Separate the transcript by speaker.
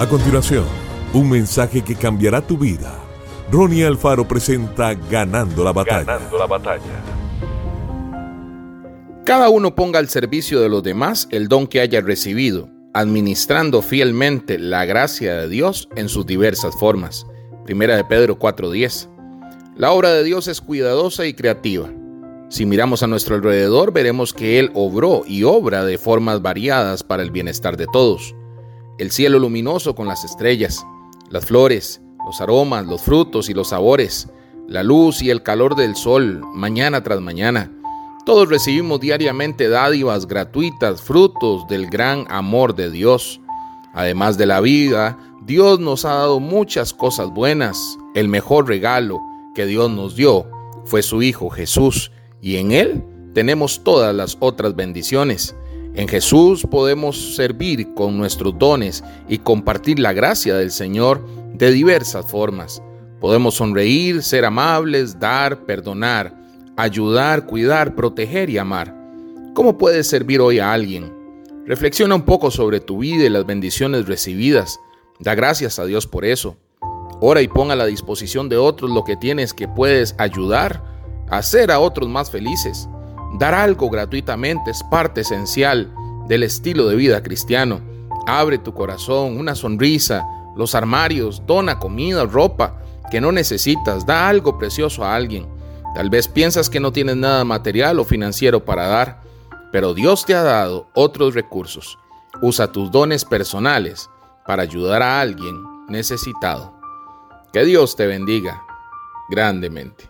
Speaker 1: A continuación, un mensaje que cambiará tu vida. Ronnie Alfaro presenta Ganando la batalla. Ganando la batalla.
Speaker 2: Cada uno ponga al servicio de los demás el don que haya recibido, administrando fielmente la gracia de Dios en sus diversas formas. Primera de Pedro 4:10. La obra de Dios es cuidadosa y creativa. Si miramos a nuestro alrededor, veremos que Él obró y obra de formas variadas para el bienestar de todos el cielo luminoso con las estrellas, las flores, los aromas, los frutos y los sabores, la luz y el calor del sol, mañana tras mañana. Todos recibimos diariamente dádivas gratuitas, frutos del gran amor de Dios. Además de la vida, Dios nos ha dado muchas cosas buenas. El mejor regalo que Dios nos dio fue su Hijo Jesús, y en Él tenemos todas las otras bendiciones. En Jesús podemos servir con nuestros dones y compartir la gracia del Señor de diversas formas. Podemos sonreír, ser amables, dar, perdonar, ayudar, cuidar, proteger y amar. ¿Cómo puedes servir hoy a alguien? Reflexiona un poco sobre tu vida y las bendiciones recibidas. Da gracias a Dios por eso. Ora y pon a la disposición de otros lo que tienes que puedes ayudar a hacer a otros más felices. Dar algo gratuitamente es parte esencial del estilo de vida cristiano. Abre tu corazón, una sonrisa, los armarios, dona comida, ropa que no necesitas, da algo precioso a alguien. Tal vez piensas que no tienes nada material o financiero para dar, pero Dios te ha dado otros recursos. Usa tus dones personales para ayudar a alguien necesitado. Que Dios te bendiga grandemente.